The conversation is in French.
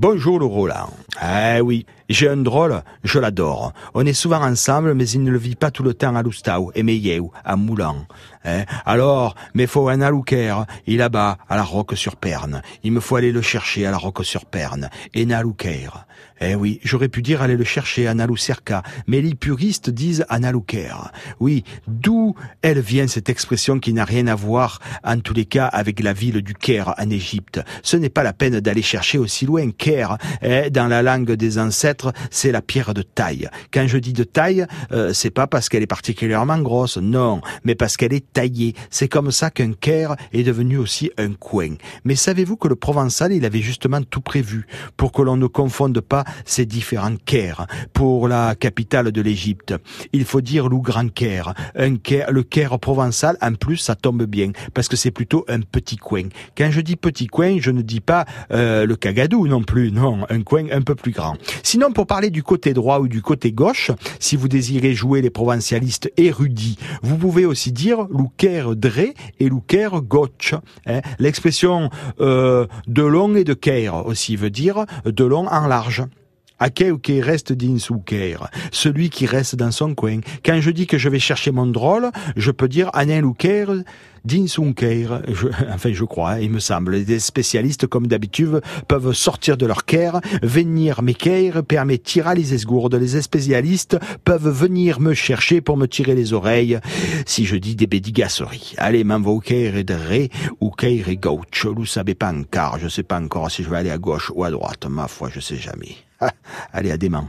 Bonjour le Roland. Eh oui, j'ai un drôle, je l'adore. On est souvent ensemble, mais il ne le vit pas tout le temps à Loustau, et Meyeu, à Moulan. Eh, alors, mais faut un alouquer, il est là-bas, à la Roque-sur-Perne. Il me faut aller le chercher à la Roque-sur-Perne. Et Nalouquer. Eh oui, j'aurais pu dire aller le chercher à Naloucerca, mais les puristes disent à. Oui, d'où elle vient cette expression qui n'a rien à voir, en tous les cas, avec la ville du Caire en Égypte. Ce n'est pas la peine d'aller chercher aussi loin. Caire, eh, dans la langue des ancêtres, c'est la pierre de taille. Quand je dis de taille, euh, c'est pas parce qu'elle est particulièrement grosse, non, mais parce qu'elle est taillée. C'est comme ça qu'un Caire est devenu aussi un coin. Mais savez-vous que le Provençal, il avait justement tout prévu pour que l'on ne confonde pas ces différents Caires. Pour la capitale de l'Égypte, il faut dire le Grand Caire. Un Caire, le Caire provençal, en plus, ça tombe bien parce que c'est plutôt un petit coin. Quand je dis petit coin, je ne dis pas euh, le Cagadou non plus, non, un coin un peu plus grand. Sinon, pour parler du côté droit ou du côté gauche, si vous désirez jouer les provincialistes érudits, vous pouvez aussi dire Louker Dré et Louker Gauche. Hein. L'expression euh, de long et de caire aussi veut dire de long en large. Ake ou reste d'insouker, celui qui reste dans son coin. Quand je dis que je vais chercher mon drôle, je peux dire D'Insunker, enfin je crois, il me semble. Des spécialistes, comme d'habitude, peuvent sortir de leur caire, venir m'équerre, permettre tirer les esgourdes. Les spécialistes peuvent venir me chercher pour me tirer les oreilles, si je dis des bédigasseries. Allez, m'invoquer et de ré, ou et gauche, vous savez pas encore, je sais pas encore si je vais aller à gauche ou à droite, ma foi, je sais jamais. Allez, à demain.